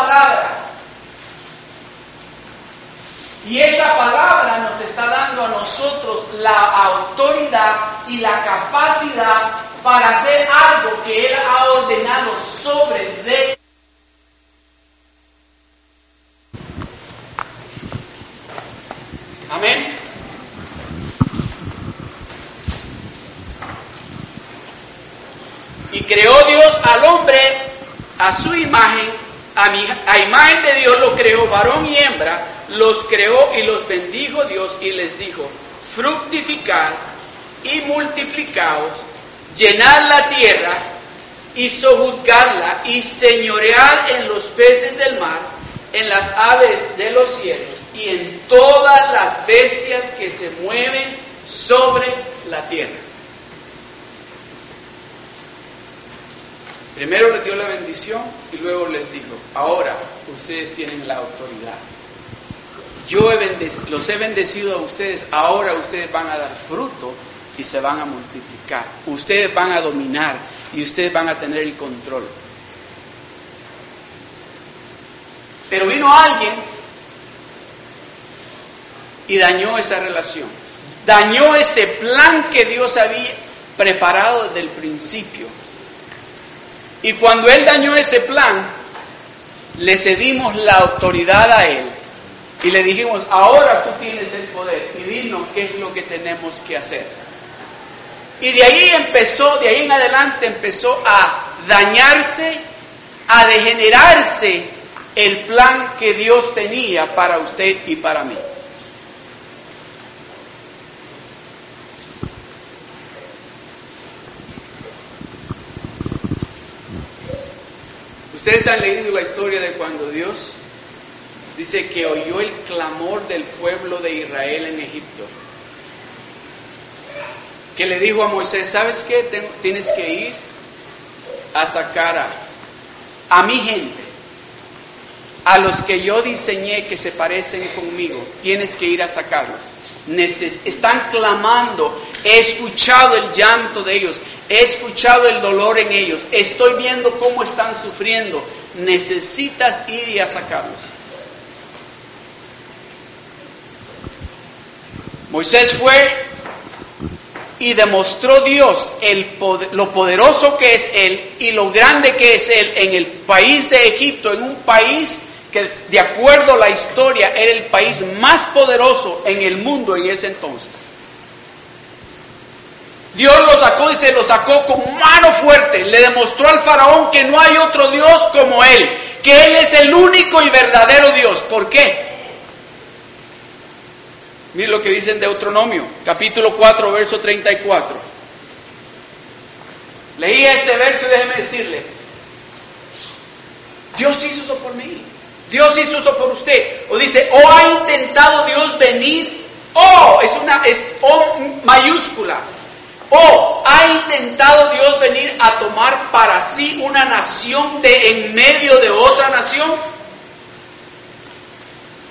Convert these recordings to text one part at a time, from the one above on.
palabra. Y esa palabra nos está dando a nosotros la autoridad y la capacidad para hacer algo que Él ha ordenado sobre de Amén. Y creó Dios al hombre a su imagen, a, mi, a imagen de Dios lo creó, varón y hembra, los creó y los bendijo Dios y les dijo, fructificar y multiplicaos, llenad la tierra y sojuzgarla y señorear en los peces del mar, en las aves de los cielos y en todas las bestias que se mueven sobre la tierra. Primero les dio la bendición y luego les dijo, ahora ustedes tienen la autoridad. Yo los he bendecido a ustedes, ahora ustedes van a dar fruto y se van a multiplicar. Ustedes van a dominar y ustedes van a tener el control. Pero vino alguien y dañó esa relación. Dañó ese plan que Dios había preparado desde el principio. Y cuando Él dañó ese plan, le cedimos la autoridad a Él. Y le dijimos, ahora tú tienes el poder y dinos qué es lo que tenemos que hacer. Y de ahí empezó, de ahí en adelante empezó a dañarse, a degenerarse el plan que Dios tenía para usted y para mí. Ustedes han leído la historia de cuando Dios dice que oyó el clamor del pueblo de Israel en Egipto. Que le dijo a Moisés, ¿sabes qué? Tienes que ir a sacar a, a mi gente, a los que yo diseñé que se parecen conmigo. Tienes que ir a sacarlos. están clamando. He escuchado el llanto de ellos. He escuchado el dolor en ellos, estoy viendo cómo están sufriendo. Necesitas ir y a sacarlos. Moisés fue y demostró Dios el lo poderoso que es Él y lo grande que es Él en el país de Egipto, en un país que de acuerdo a la historia era el país más poderoso en el mundo en ese entonces. Dios lo sacó y se lo sacó con mano fuerte. Le demostró al faraón que no hay otro Dios como Él, que Él es el único y verdadero Dios. ¿Por qué? Miren lo que dice en Deuteronomio, capítulo 4, verso 34. Leí este verso y déjeme decirle, Dios hizo eso por mí, Dios hizo eso por usted. O dice, o ha intentado Dios venir, o es una, es O mayúscula, ¿O ha intentado Dios venir a tomar para sí una nación de en medio de otra nación?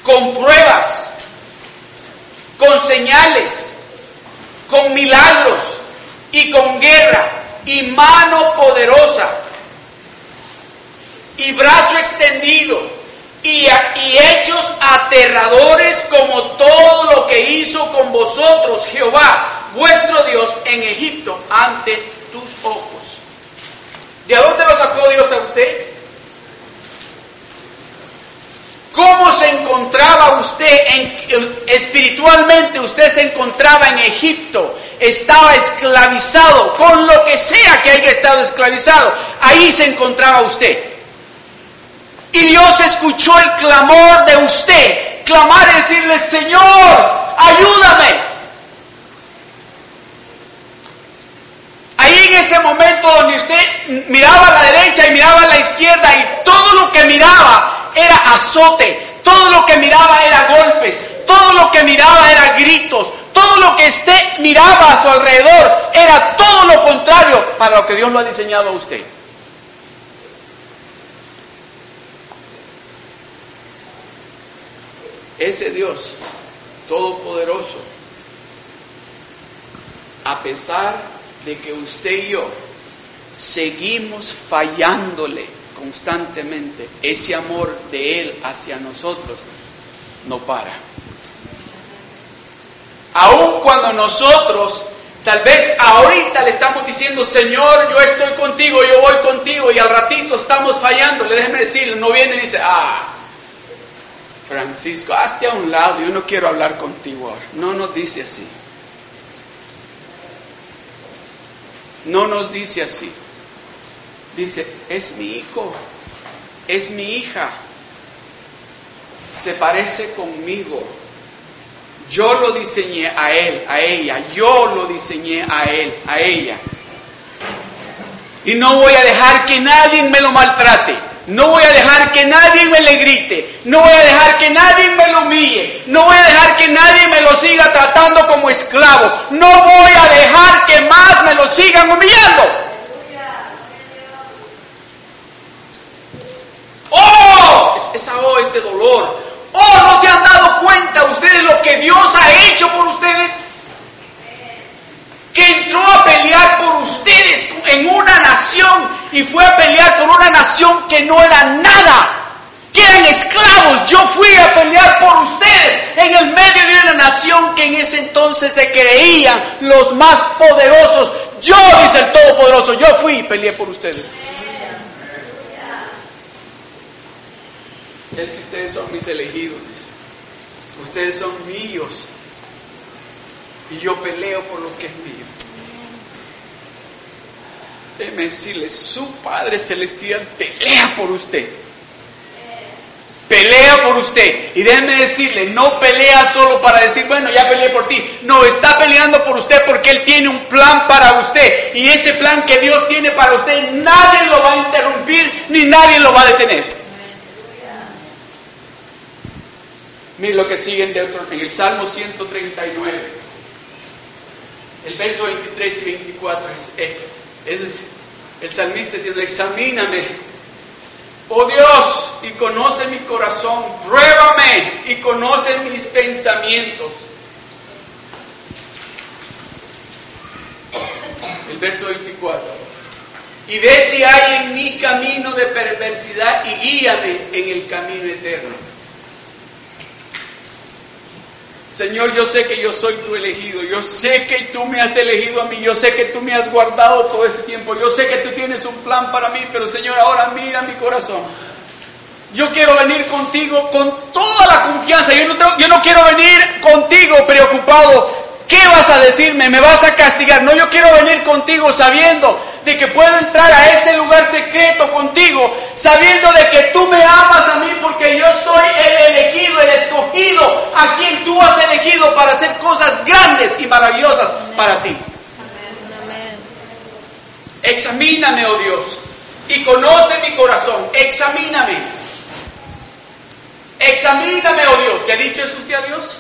Con pruebas, con señales, con milagros y con guerra y mano poderosa y brazo extendido y, y, hechos aterradores como todo lo que hizo con vosotros Jehová vuestro Dios en Egipto ante tus ojos. ¿De dónde lo sacó Dios a usted? ¿Cómo se encontraba usted en, espiritualmente? Usted se encontraba en Egipto, estaba esclavizado, con lo que sea que haya estado esclavizado, ahí se encontraba usted. Y Dios escuchó el clamor de usted, clamar y decirle, Señor, ayúdame. Ese momento donde usted miraba a la derecha y miraba a la izquierda y todo lo que miraba era azote, todo lo que miraba era golpes, todo lo que miraba era gritos, todo lo que usted miraba a su alrededor era todo lo contrario para lo que Dios lo ha diseñado a usted. Ese Dios todopoderoso, a pesar de que usted y yo seguimos fallándole constantemente, ese amor de Él hacia nosotros no para. Aun cuando nosotros, tal vez ahorita le estamos diciendo, Señor, yo estoy contigo, yo voy contigo, y al ratito estamos fallando, le déjeme decirle, no viene y dice, ah, Francisco, hazte a un lado, yo no quiero hablar contigo ahora. No nos dice así. No nos dice así. Dice, es mi hijo, es mi hija, se parece conmigo. Yo lo diseñé a él, a ella, yo lo diseñé a él, a ella. Y no voy a dejar que nadie me lo maltrate. No voy a dejar que nadie me le grite. No voy a dejar que nadie me lo humille. No voy a dejar que nadie me lo siga tratando como esclavo. No voy a dejar que más me lo sigan humillando. Oh, esa voz es de dolor. Oh, no se han dado cuenta ustedes lo que Dios ha hecho por ustedes. Que entró a pelear por ustedes en una nación y fue a pelear por una nación que no era nada. Que eran esclavos. Yo fui a pelear por ustedes en el medio de una nación que en ese entonces se creían los más poderosos. Yo, dice el Todopoderoso, yo fui y peleé por ustedes. es que ustedes son mis elegidos. Ustedes son míos. Y yo peleo por lo que es mío. Déjeme decirle, su Padre Celestial pelea por usted. Pelea por usted. Y déjeme decirle, no pelea solo para decir, bueno, ya peleé por ti. No, está peleando por usted porque Él tiene un plan para usted. Y ese plan que Dios tiene para usted, nadie lo va a interrumpir ni nadie lo va a detener. Mire lo que sigue en, en el Salmo 139. El verso 23 y 24 es, es el salmista diciendo, examíname, oh Dios, y conoce mi corazón, pruébame y conoce mis pensamientos. El verso 24. Y ve si hay en mi camino de perversidad y guíame en el camino eterno. Señor, yo sé que yo soy tu elegido, yo sé que tú me has elegido a mí, yo sé que tú me has guardado todo este tiempo, yo sé que tú tienes un plan para mí, pero Señor, ahora mira mi corazón. Yo quiero venir contigo con toda la confianza, yo no, yo no quiero venir contigo preocupado ¿Qué vas a decirme? ¿Me vas a castigar? No, yo quiero venir contigo sabiendo de que puedo entrar a ese lugar secreto contigo, sabiendo de que tú me amas a mí porque yo soy el elegido, el escogido, a quien tú has elegido para hacer cosas grandes y maravillosas para ti. Examíname, oh Dios, y conoce mi corazón. Examíname. Examíname, oh Dios. ¿Qué ha dicho eso usted a Dios?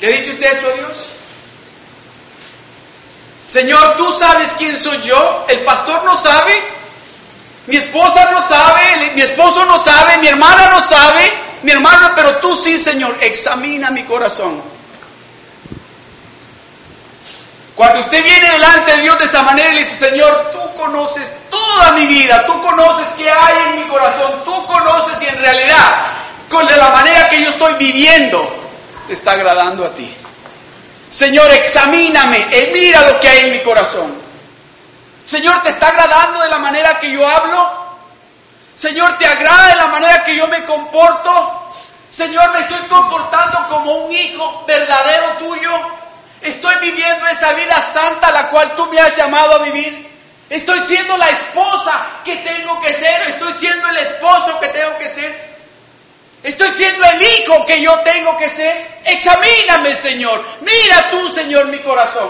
¿Le ha dicho usted eso a Dios? Señor, tú sabes quién soy yo, el pastor no sabe, mi esposa no sabe, mi esposo no sabe, mi hermana no sabe, mi hermano, pero tú sí, Señor, examina mi corazón. Cuando usted viene delante de Dios de esa manera y le dice, Señor, tú conoces toda mi vida, tú conoces qué hay en mi corazón, tú conoces y en realidad, con la manera que yo estoy viviendo, te está agradando a ti. Señor, examíname y mira lo que hay en mi corazón. Señor, ¿te está agradando de la manera que yo hablo? Señor, ¿te agrada de la manera que yo me comporto? Señor, me estoy comportando como un hijo verdadero tuyo. Estoy viviendo esa vida santa la cual tú me has llamado a vivir. Estoy siendo la esposa que tengo que ser. Estoy siendo el esposo que tengo que ser. Estoy siendo el hijo que yo tengo que ser. Examíname, Señor. Mira tú, Señor, mi corazón.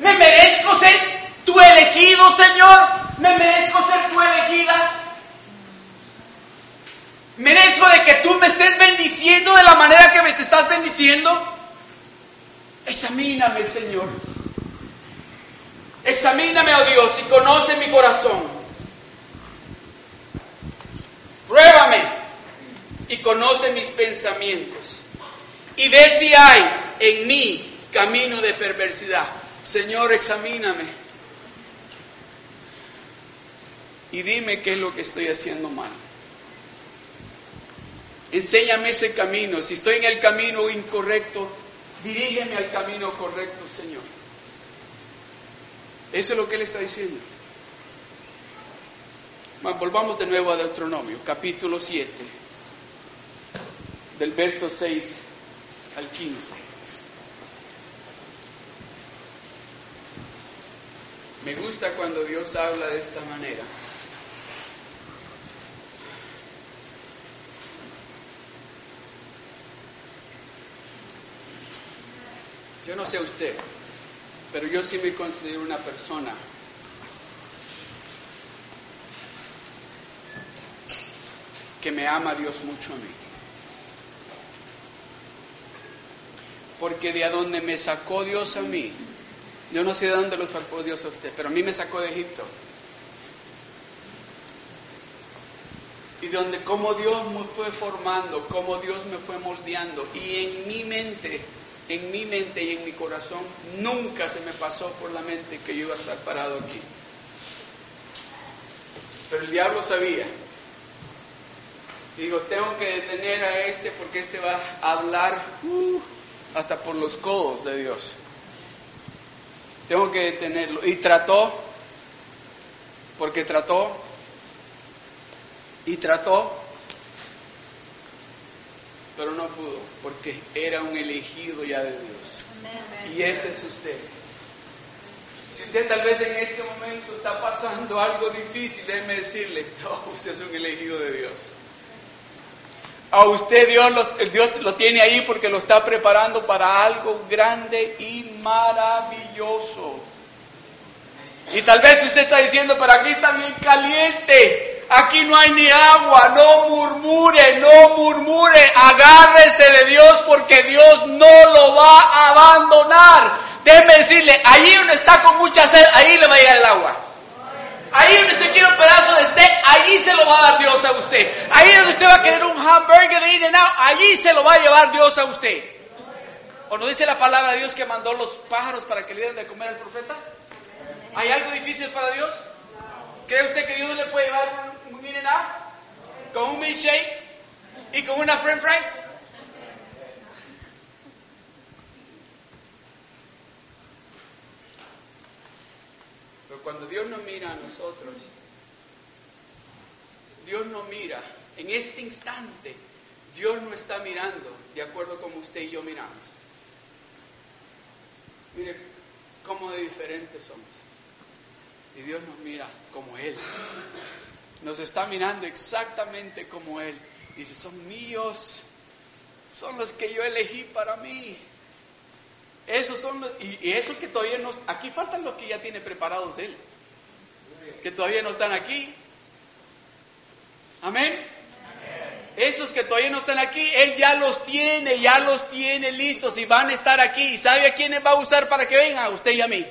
¿Me merezco ser tu elegido, Señor? ¿Me merezco ser tu elegida? ¿Merezco de que tú me estés bendiciendo de la manera que me te estás bendiciendo? Examíname, Señor. Examíname, oh Dios, y conoce mi corazón. Pruébame y conoce mis pensamientos. Y ve si hay en mí camino de perversidad. Señor, examíname. Y dime qué es lo que estoy haciendo mal. Enséñame ese camino. Si estoy en el camino incorrecto, dirígeme al camino correcto, Señor. Eso es lo que Él está diciendo. volvamos de nuevo a Deuteronomio, capítulo 7, del verso 6 al 15. Me gusta cuando Dios habla de esta manera. Yo no sé usted, pero yo sí me considero una persona que me ama Dios mucho a mí. Porque de a donde me sacó Dios a mí, yo no sé de dónde lo sacó Dios a usted, pero a mí me sacó de Egipto. Y de donde como Dios me fue formando, como Dios me fue moldeando. Y en mi mente, en mi mente y en mi corazón, nunca se me pasó por la mente que yo iba a estar parado aquí. Pero el diablo sabía. Y digo, tengo que detener a este porque este va a hablar uh, hasta por los codos de Dios. Tengo que detenerlo. Y trató, porque trató, y trató, pero no pudo, porque era un elegido ya de Dios. Y ese es usted. Si usted tal vez en este momento está pasando algo difícil, déjeme decirle, no, usted es un elegido de Dios. A usted Dios lo, Dios lo tiene ahí porque lo está preparando para algo grande y maravilloso. Y tal vez usted está diciendo, pero aquí está bien caliente, aquí no hay ni agua, no murmure, no murmure, agárrese de Dios porque Dios no lo va a abandonar. Déjeme decirle, allí donde está con mucha sed, ahí le va a llegar el agua. Ahí donde usted quiere un pedazo de steak, allí se lo va a dar Dios a usted. Ahí donde usted va a querer un hamburger de In and Out, allí se lo va a llevar Dios a usted. ¿O no dice la palabra de Dios que mandó los pájaros para que le dieran de comer al profeta? ¿Hay algo difícil para Dios? ¿Cree usted que Dios le puede llevar un, In and Out? ¿Con un milkshake? ¿Y con una french fries? Cuando Dios nos mira a nosotros, Dios nos mira en este instante, Dios no está mirando de acuerdo como usted y yo miramos. Mire cómo de diferentes somos. Y Dios nos mira como Él. Nos está mirando exactamente como Él. Dice, son míos, son los que yo elegí para mí. Esos son los, y, eso que todavía no, aquí faltan los que ya tiene preparados Él, que todavía no están aquí. Amén. Esos que todavía no están aquí, Él ya los tiene, ya los tiene listos y van a estar aquí. ¿Y sabe a quiénes va a usar para que vengan? A usted y a mí.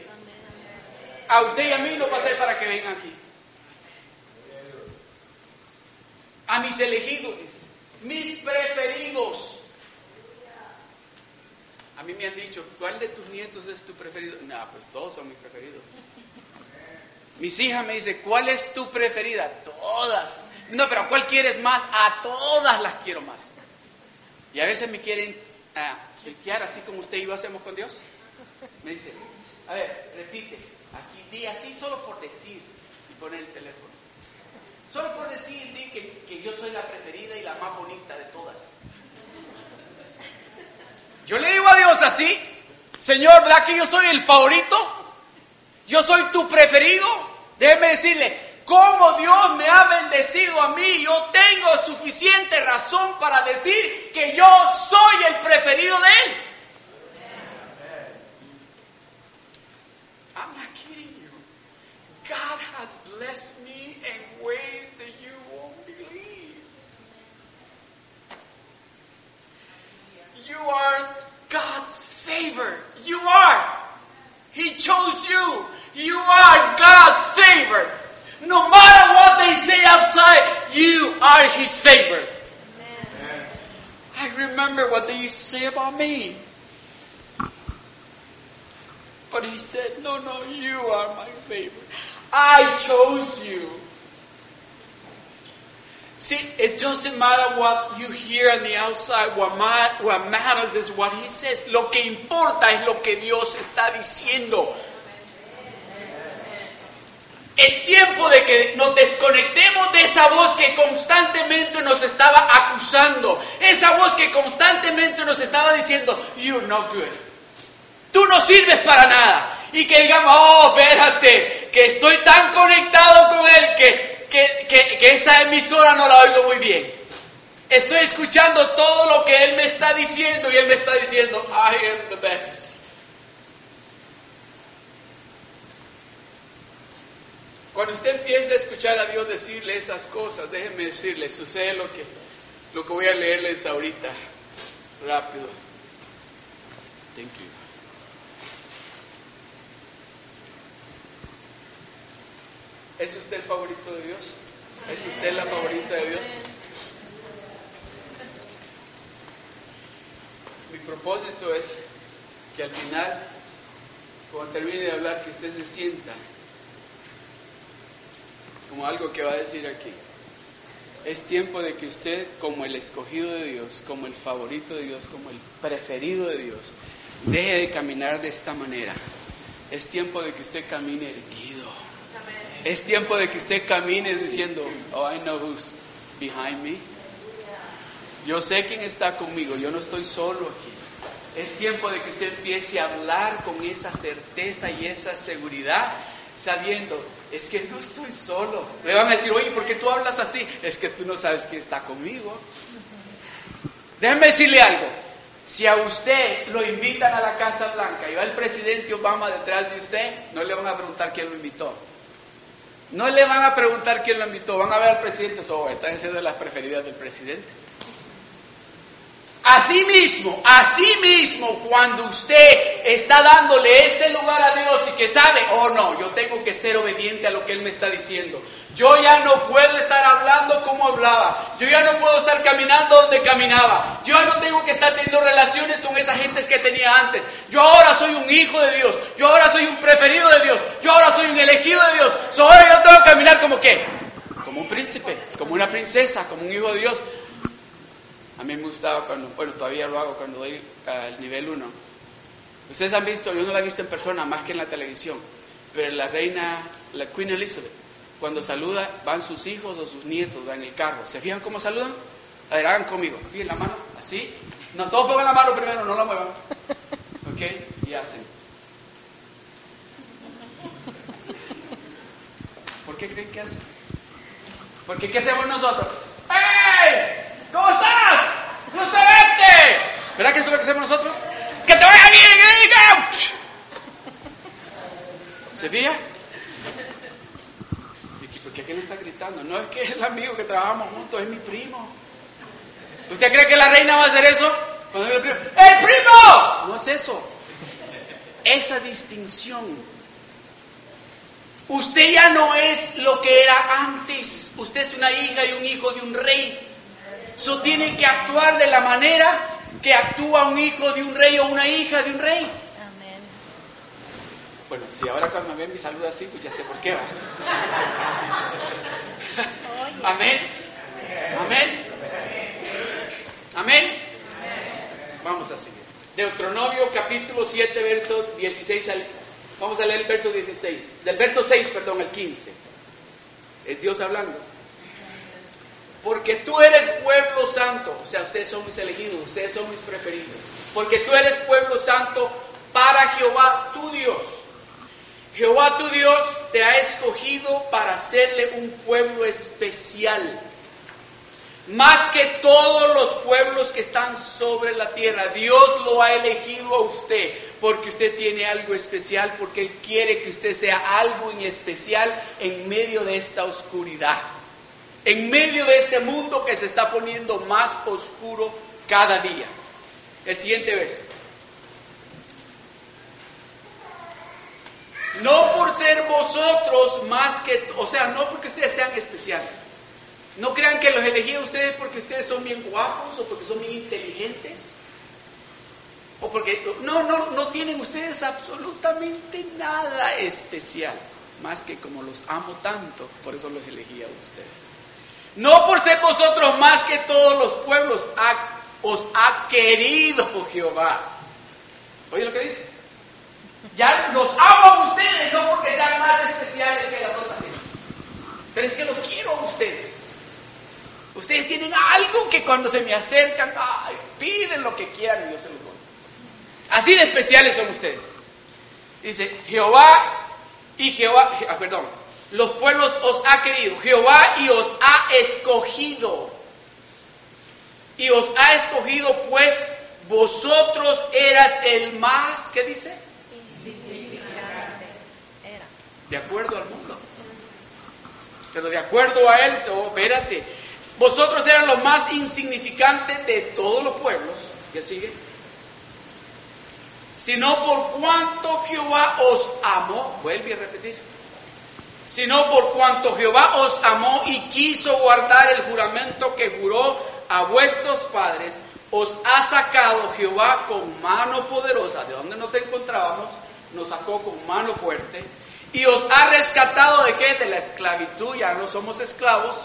A usted y a mí lo va a hacer para que vengan aquí. A mis elegidos, mis preferidos. A mí me han dicho, ¿cuál de tus nietos es tu preferido? No, pues todos son mis preferidos. Mis hijas me dicen, ¿cuál es tu preferida? Todas. No, pero ¿cuál quieres más? A todas las quiero más. Y a veces me quieren uh, así como usted y yo hacemos con Dios. Me dice, a ver, repite, aquí di así solo por decir y poner el teléfono. Solo por decir, di que, que yo soy la preferida y la más bonita de todas. Yo le digo a Dios así, Señor, ¿verdad que yo soy el favorito? Yo soy tu preferido. Déjeme decirle, como Dios me ha bendecido a mí, yo tengo suficiente razón para decir que yo soy el preferido de Él. I'm not kidding you. God has blessed are God's favor. You are. He chose you. You are God's favor. No matter what they say outside, you are His favor. I remember what they used to say about me. But He said, No, no, you are my favor. I chose you. See, it doesn't matter what you hear on the outside. What, what matters is what He says. Lo que importa es lo que Dios está diciendo. Es tiempo de que nos desconectemos de esa voz que constantemente nos estaba acusando. Esa voz que constantemente nos estaba diciendo, you're no good. Tú no sirves para nada. Y que digamos, oh, espérate, que estoy tan conectado con Él que, que, que, esa emisora no la oigo muy bien. Estoy escuchando todo lo que Él me está diciendo y Él me está diciendo, I am the best. Cuando usted empieza a escuchar a Dios decirle esas cosas, déjenme decirle, sucede lo que, lo que voy a leerles ahorita, rápido. Thank you. ¿Es usted el favorito de Dios? ¿Es usted la favorita de Dios? Mi propósito es que al final, cuando termine de hablar, que usted se sienta como algo que va a decir aquí. Es tiempo de que usted, como el escogido de Dios, como el favorito de Dios, como el preferido de Dios, deje de caminar de esta manera. Es tiempo de que usted camine erguido. Es tiempo de que usted camine diciendo, oh, I know who's behind me. Yo sé quién está conmigo, yo no estoy solo aquí. Es tiempo de que usted empiece a hablar con esa certeza y esa seguridad, sabiendo, es que no estoy solo. Me van a decir, oye, ¿por qué tú hablas así? Es que tú no sabes quién está conmigo. Déjenme decirle algo. Si a usted lo invitan a la Casa Blanca y va el presidente Obama detrás de usted, no le van a preguntar quién lo invitó. No le van a preguntar quién lo invitó, van a ver al presidente, oh, están siendo las preferidas del presidente. Así mismo, así mismo, cuando usted está dándole ese lugar a Dios y que sabe, oh no, yo tengo que ser obediente a lo que Él me está diciendo. Yo ya no puedo estar hablando como hablaba. Yo ya no puedo estar caminando donde caminaba. Yo ya no tengo que estar teniendo relaciones con esa gente que tenía antes. Yo ahora soy un hijo de Dios. Yo ahora soy un preferido de Dios. Yo ahora soy un elegido de Dios. So, ahora yo tengo que caminar como qué? Como un príncipe, como una princesa, como un hijo de Dios. A mí me gustaba cuando, bueno, todavía lo hago cuando doy al nivel 1. Ustedes han visto, yo no la he visto en persona más que en la televisión, pero la reina, la Queen Elizabeth, cuando saluda, van sus hijos o sus nietos, van en el carro. ¿Se fijan cómo saludan? A ver, hagan conmigo. Fíjense la mano, así. No, todos pongan la mano primero, no la muevan. ¿Ok? Y hacen. ¿Por qué creen que hacen? Porque ¿qué hacemos nosotros? ¡Hey! ¿Cómo estás? ¡Gusto verte! ¿Verdad que eso es lo que hacemos nosotros? ¡Que te vaya bien! ¡eh! ¿Se fija? ¿Por qué le está gritando? No es que es el amigo que trabajamos juntos, es mi primo. ¿Usted cree que la reina va a hacer eso? Cuando el primo, ¡El primo! No es eso. Esa distinción. Usted ya no es lo que era antes. Usted es una hija y un hijo de un rey. Eso tiene que actuar de la manera que actúa un hijo de un rey o una hija de un rey. Amén. Bueno, si ahora cuando me ven mi salud así, pues ya sé por qué va. Amén. Amén. Amén. Vamos a seguir. Deuteronomio capítulo 7, verso 16 al... Vamos a leer el verso 16. Del verso 6, perdón, al 15. Es Dios hablando. Porque tú eres pueblo santo. O sea, ustedes son mis elegidos, ustedes son mis preferidos. Porque tú eres pueblo santo para Jehová tu Dios. Jehová tu Dios te ha escogido para hacerle un pueblo especial. Más que todos los pueblos que están sobre la tierra. Dios lo ha elegido a usted porque usted tiene algo especial, porque Él quiere que usted sea algo en especial en medio de esta oscuridad en medio de este mundo que se está poniendo más oscuro cada día. El siguiente verso. No por ser vosotros más que, o sea, no porque ustedes sean especiales. No crean que los elegí a ustedes porque ustedes son bien guapos o porque son bien inteligentes. O porque no, no, no tienen ustedes absolutamente nada especial. Más que como los amo tanto, por eso los elegí a ustedes. No por ser vosotros más que todos los pueblos, os ha querido Jehová. Oye lo que dice. Ya los amo a ustedes, no porque sean más especiales que las otras Pero es que los quiero a ustedes. Ustedes tienen algo que cuando se me acercan, piden lo que quieran y yo se los doy. Así de especiales son ustedes. Dice, Jehová y Jehová, ah, perdón, los pueblos os ha querido, Jehová y os ha escogido. Y os ha escogido pues vosotros eras el más, ¿qué dice? De acuerdo al mundo. Pero de acuerdo a él, oh, espérate, vosotros eran los más insignificantes de todos los pueblos. ¿Ya sigue? Sino por cuanto Jehová os amó, vuelve a repetir. Sino por cuanto Jehová os amó y quiso guardar el juramento que juró a vuestros padres, os ha sacado Jehová con mano poderosa. ¿De donde nos encontrábamos? Nos sacó con mano fuerte. Y os ha rescatado de qué? De la esclavitud. Ya no somos esclavos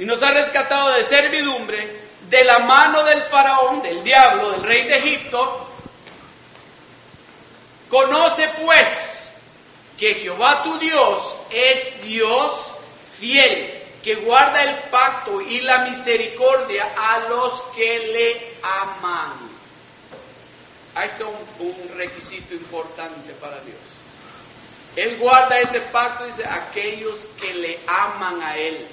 y nos ha rescatado de servidumbre, de la mano del faraón, del diablo, del rey de Egipto. Conoce pues que Jehová tu Dios es Dios fiel, que guarda el pacto y la misericordia a los que le aman. Ahí está un, requisito importante para Dios. Él guarda ese pacto, dice, aquellos que le aman a Él.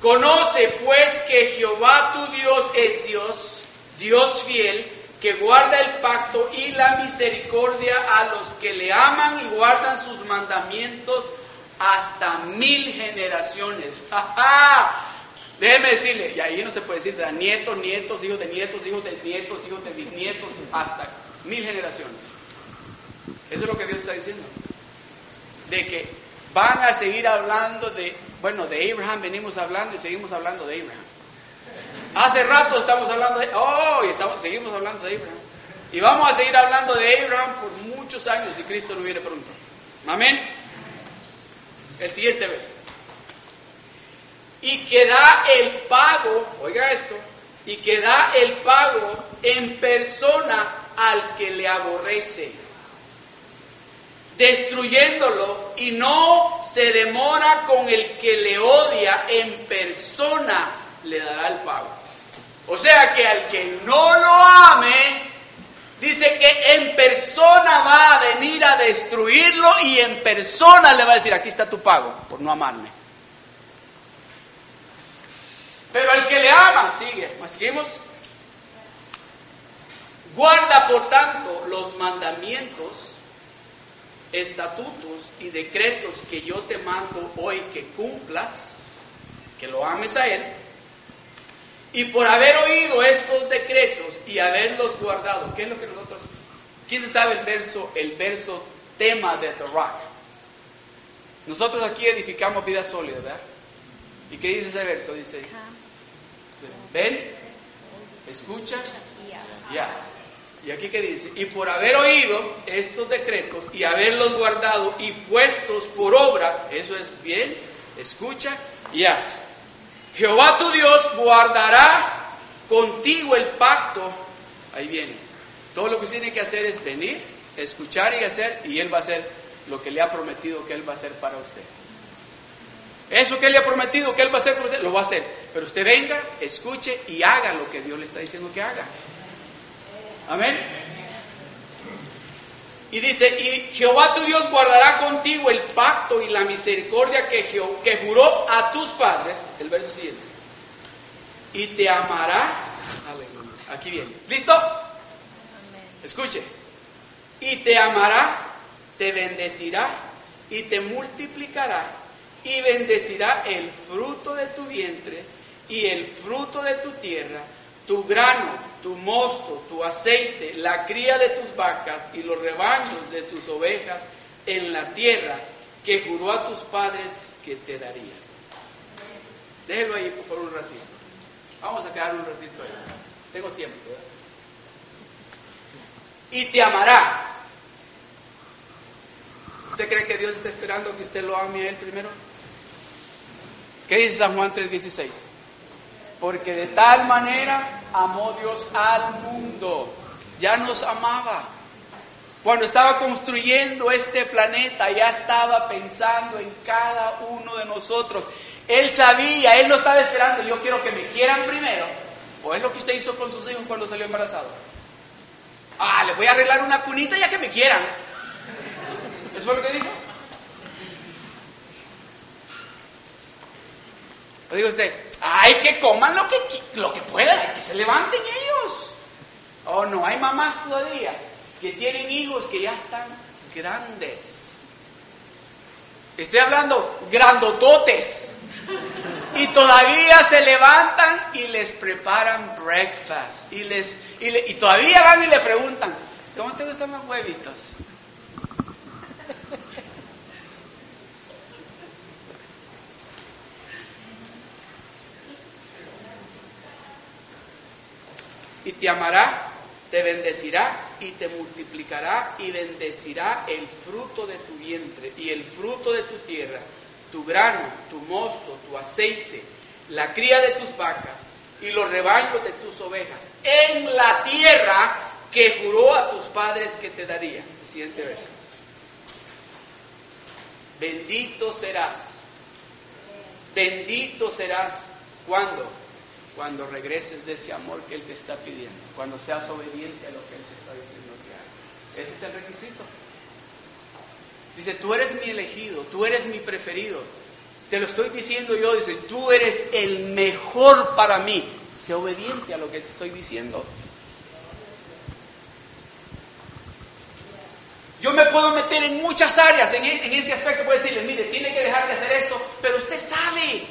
Conoce pues que Jehová tu Dios es Dios, Dios fiel, que guarda el pacto y la misericordia a los que le aman y guardan sus mandamientos hasta mil generaciones. Déjeme decirle, y ahí no se puede decir de nietos, nietos, hijos de nietos, hijos de nietos, hijos de bisnietos, hasta mil generaciones. Eso es lo que Dios está diciendo. De que van a seguir hablando de bueno, de Abraham venimos hablando y seguimos hablando de Abraham. Hace rato estamos hablando de, oh, y estamos, seguimos hablando de Abraham. Y vamos a seguir hablando de Abraham por muchos años si Cristo no viene pronto. Amén. El siguiente verso. Y que da el pago, oiga esto, y que da el pago en persona al que le aborrece destruyéndolo y no se demora con el que le odia en persona, le dará el pago. O sea que al que no lo ame, dice que en persona va a venir a destruirlo y en persona le va a decir, aquí está tu pago por no amarme. Pero al que le ama, sigue, seguimos. Guarda por tanto los mandamientos estatutos y decretos que yo te mando hoy que cumplas, que lo ames a Él, y por haber oído estos decretos y haberlos guardado, ¿qué es lo que nosotros, quién se sabe el verso, el verso tema de The Rock? Nosotros aquí edificamos vida sólida, ¿verdad? ¿Y qué dice ese verso? Dice, ven, escucha y haz. Y aquí que dice, y por haber oído estos decretos y haberlos guardado y puestos por obra, eso es bien, escucha y haz. Jehová tu Dios guardará contigo el pacto. Ahí viene. Todo lo que tiene que hacer es venir, escuchar y hacer, y Él va a hacer lo que le ha prometido que Él va a hacer para usted. Eso que Él le ha prometido que Él va a hacer para usted, lo va a hacer. Pero usted venga, escuche y haga lo que Dios le está diciendo que haga. Amén. Y dice, y Jehová tu Dios guardará contigo el pacto y la misericordia que, que juró a tus padres, el verso siguiente, y te amará. Aleluya. Aquí viene. ¿Listo? Escuche. Y te amará, te bendecirá y te multiplicará y bendecirá el fruto de tu vientre y el fruto de tu tierra, tu grano, tu mosto, tu aceite, la cría de tus vacas y los rebaños de tus ovejas en la tierra que juró a tus padres que te daría. Déjelo ahí, por favor, un ratito. Vamos a quedar un ratito ahí. Tengo tiempo. Y te amará. ¿Usted cree que Dios está esperando que usted lo ame a Él primero? ¿Qué dice San Juan 3:16? Porque de tal manera amó Dios al mundo. Ya nos amaba. Cuando estaba construyendo este planeta, ya estaba pensando en cada uno de nosotros. Él sabía, Él no estaba esperando, yo quiero que me quieran primero. ¿O es lo que usted hizo con sus hijos cuando salió embarazado? Ah, le voy a arreglar una cunita ya que me quieran. ¿Eso fue lo que dijo? Digo usted, ay, que coman lo que, lo que puedan, que se levanten ellos. Oh, no, hay mamás todavía que tienen hijos que ya están grandes. Estoy hablando grandototes. Y todavía se levantan y les preparan breakfast. Y, les, y, todavía van y le preguntan, ¿cómo te gustan los huevitos? Te amará, te bendecirá y te multiplicará y bendecirá el fruto de tu vientre y el fruto de tu tierra tu grano, tu mosto, tu aceite, la cría de tus vacas y los rebaños de tus ovejas, en la tierra que juró a tus padres que te daría. Siguiente verso. Bendito serás. Bendito serás. ¿Cuándo? Cuando regreses de ese amor que Él te está pidiendo. Cuando seas obediente a lo que Él te está diciendo que haga. Ese es el requisito. Dice, tú eres mi elegido, tú eres mi preferido. Te lo estoy diciendo yo, dice, tú eres el mejor para mí. Sé obediente a lo que te estoy diciendo. Yo me puedo meter en muchas áreas, en, e, ese aspecto puedo decirle, mire, tiene que dejar de hacer esto, pero usted sabe,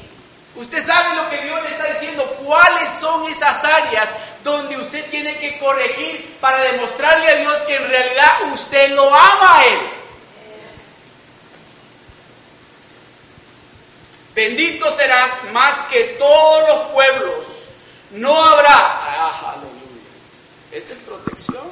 usted sabe lo que Dios le está diciendo, cuáles son esas áreas donde usted tiene que corregir para demostrarle a Dios que en realidad usted lo ama a Él. Bendito serás más que todos los pueblos. No habrá, ah, aleluya. Esta es protección.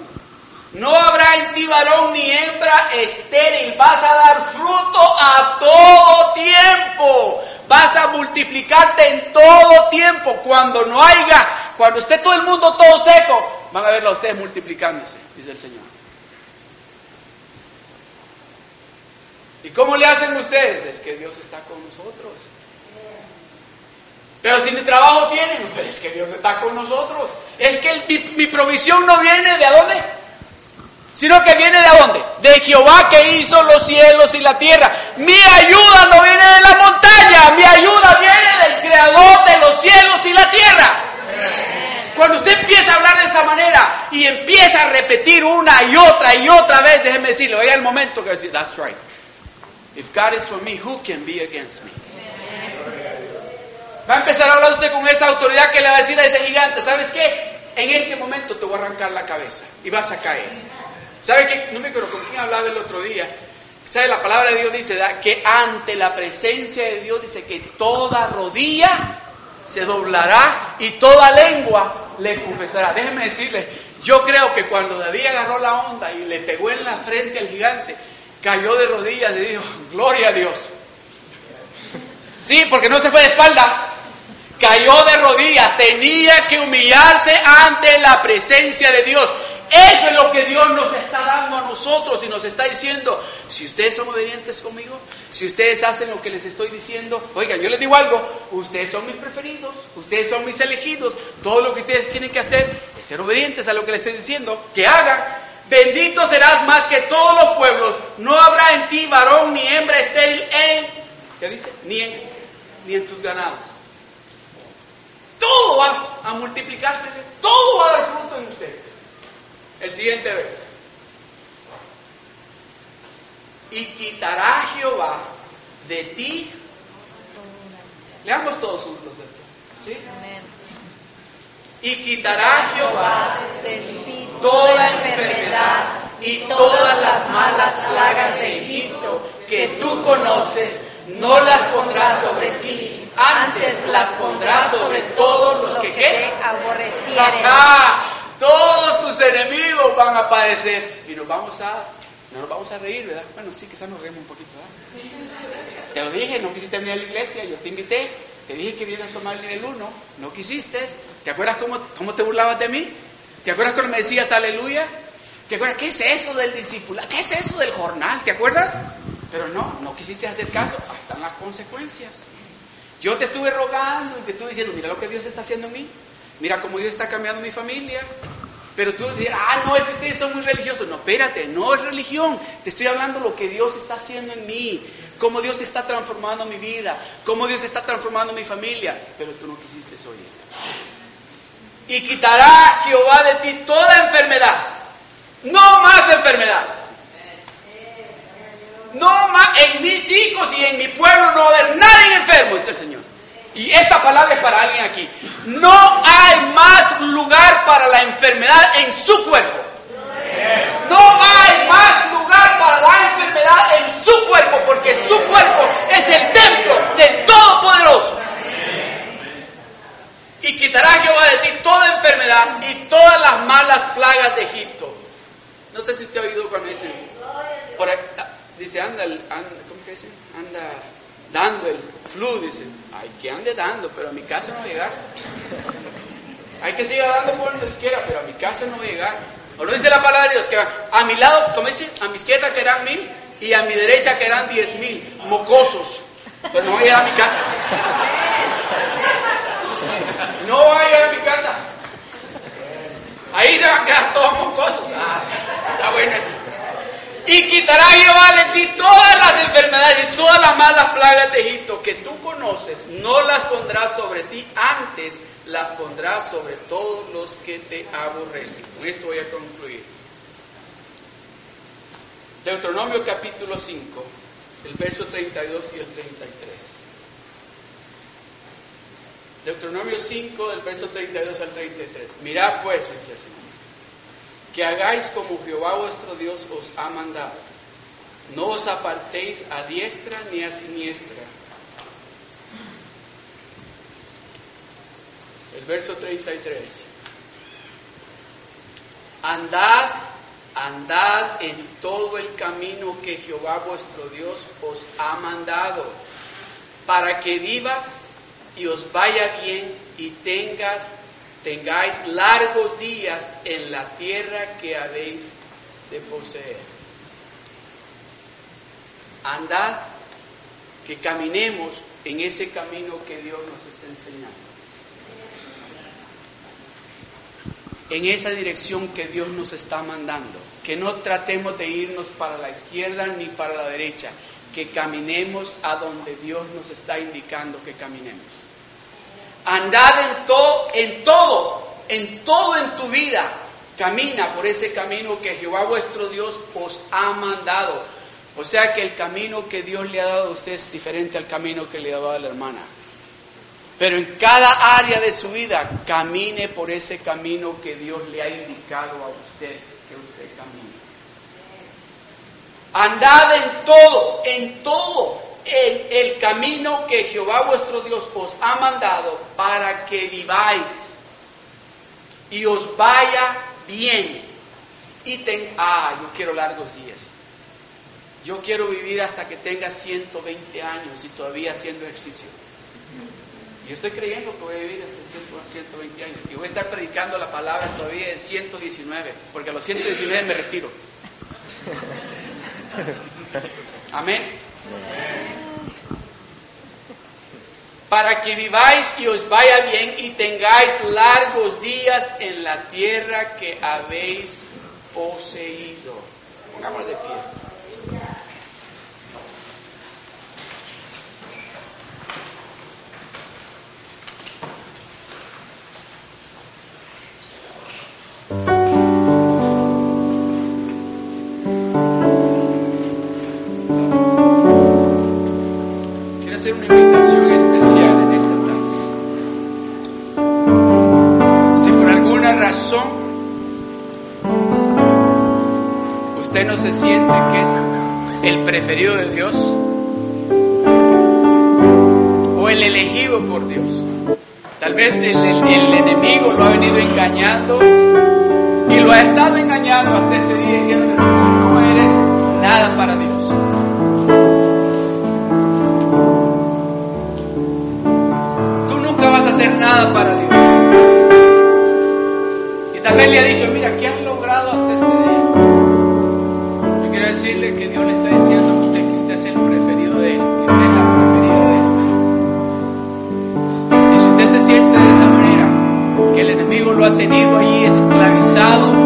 No habrá en ti varón ni hembra estéril. Vas a dar fruto a todo tiempo. Vas a multiplicarte en todo tiempo. Cuando no haya, cuando esté todo el mundo todo seco, van a verlo a ustedes multiplicándose, dice el Señor. ¿Y cómo le hacen ustedes? Es que Dios está con nosotros. Pero si mi trabajo tienen, pero es que Dios está con nosotros. Es que mi, provisión no viene de dónde, sino que viene de dónde? De Jehová que hizo los cielos y la tierra. Mi ayuda no viene de la montaña, mi ayuda viene del creador de los cielos y la tierra. Cuando usted empieza a hablar de esa manera y empieza a repetir una y otra y otra vez, déjeme decirle, vaya el momento que decir, that's right. If God is for me, who can be against me? Va a empezar a hablar usted con esa autoridad que le va a decir a ese gigante, ¿sabes qué? En este momento te voy a arrancar la cabeza y vas a caer. ¿Sabe qué? No me acuerdo con quién hablaba el otro día. ¿Sabe? La palabra de Dios dice que ante la presencia de Dios dice que toda rodilla se doblará y toda lengua le confesará. Déjeme decirle, yo creo que cuando David agarró la onda y le pegó en la frente al gigante, cayó de rodillas y dijo, gloria a Dios. Sí, porque no se fue de espalda. Cayó de rodillas, tenía que humillarse ante la presencia de Dios. Eso es lo que Dios nos está dando a nosotros y nos está diciendo, si ustedes son obedientes conmigo, si ustedes hacen lo que les estoy diciendo, oigan, yo les digo algo, ustedes son mis preferidos, ustedes son mis elegidos, todo lo que ustedes tienen que hacer es ser obedientes a lo que les estoy diciendo, que hagan. Bendito serás más que todos los pueblos, no habrá en ti varón ni hembra estéril en, ¿qué dice? Ni en, ni en tus ganados todo va a multiplicarse, todo va a dar fruto en usted. El siguiente verso. Y quitará Jehová de ti. Leamos todos juntos esto. ¿Sí? Y quitará Jehová de ti toda enfermedad y todas las malas plagas de Egipto que tú conoces, no las pondrás sobre ti, antes las pondrás sobre todos los que te aborrecieren. Todos tus enemigos van a padecer y nos vamos a no nos vamos a reír, ¿verdad? Bueno, sí, quizás nos reímos un poquito, ¿verdad? Te lo dije, no quisiste venir a la iglesia, yo te invité, te dije que vienes a tomar el nivel 1, no quisiste. ¿Te acuerdas cómo, cómo te burlabas de mí? ¿Te acuerdas cuando me decías aleluya? ¿Te acuerdas qué es eso del discípulo? ¿Qué es eso del jornal? ¿Te acuerdas? Pero no, no quisiste hacer caso, ahí están las consecuencias. Yo te estuve rogando y te estuve diciendo, mira lo que Dios está haciendo en mí, mira cómo Dios está cambiando mi familia, pero tú dices, ah, no, es que ustedes son muy religiosos. No, espérate, no es religión. Te estoy hablando lo que Dios está haciendo en mí, cómo Dios está transformando mi vida, cómo Dios está transformando mi familia. Pero tú no quisiste oír. Y quitará Jehová de ti toda enfermedad. No más enfermedades. No más, en mis hijos y en mi pueblo no va a haber nadie enfermo, dice el Señor. Y esta palabra es para alguien aquí. No hay más lugar para la enfermedad en su cuerpo. No hay más lugar para la enfermedad en su cuerpo, porque su cuerpo es el templo del Todopoderoso. Y quitará Jehová de ti toda enfermedad y todas las malas plagas de Egipto. No sé si usted ha oído cuando dice, dice, anda, anda, ¿cómo que dice? Anda dando el flu, dice, ay, que ande dando, pero a mi casa no va a llegar. Hay que seguir dando por donde quiera, pero a mi casa no va a llegar. O no dice la palabra de Dios que a mi lado, como dice, a mi izquierda que eran mil y a mi derecha que eran diez mil, mocosos, pero no va a llegar a mi casa. No va a llegar a mi casa. Ahí se van a quedar todos mocosos. Ah, está bueno eso. Y quitará Jehová de ti todas las enfermedades y todas las malas plagas de Egipto que tú conoces, no las pondrás sobre ti, antes las pondrás sobre todos los que te aborrecen. Con esto voy a concluir. Deuteronomio capítulo 5, el verso 32 y el 33. Deuteronomio 5, del verso 32 al 33. Mirad pues, dice el Señor que hagáis como Jehová vuestro Dios os ha mandado. No os apartéis a diestra ni a siniestra. El verso 33. Andad, andad en todo el camino que Jehová vuestro Dios os ha mandado, para que vivas y os vaya bien y tengas tengáis largos días en la tierra que habéis de poseer. Andad, que caminemos en ese camino que Dios nos está enseñando. En esa dirección que Dios nos está mandando. Que no tratemos de irnos para la izquierda ni para la derecha. Que caminemos a donde Dios nos está indicando que caminemos. Andad en todo, en todo, en todo en tu vida. Camina por ese camino que Jehová vuestro Dios os ha mandado. O sea que el camino que Dios le ha dado a usted es diferente al camino que le ha dado a la hermana. Pero en cada área de su vida, camine por ese camino que Dios le ha indicado a usted que usted camine. Andad en todo, en todo el, el camino que Jehová vuestro Dios os ha mandado para que viváis y os vaya bien. Y ten, ah, yo quiero largos días. Yo quiero vivir hasta que tenga 120 años y todavía haciendo ejercicio. Yo estoy creyendo que voy a vivir hasta 120 años. Y voy a estar predicando la palabra todavía de 119, porque a los 119 me retiro. Amén para que viváis y os vaya bien y tengáis largos días en la tierra que habéis poseído. De pie. Se siente que es el preferido de Dios o el elegido por Dios. Tal vez el, enemigo lo ha venido engañando y lo ha estado engañando hasta este día diciendo, tú no eres nada para Dios. Tú nunca vas a hacer nada para Dios. Y tal vez le ha dicho, que Dios le está diciendo a usted que usted es el preferido de Él, que usted es la preferida de Él. Y si usted se siente de esa manera, que el enemigo lo ha tenido ahí esclavizado,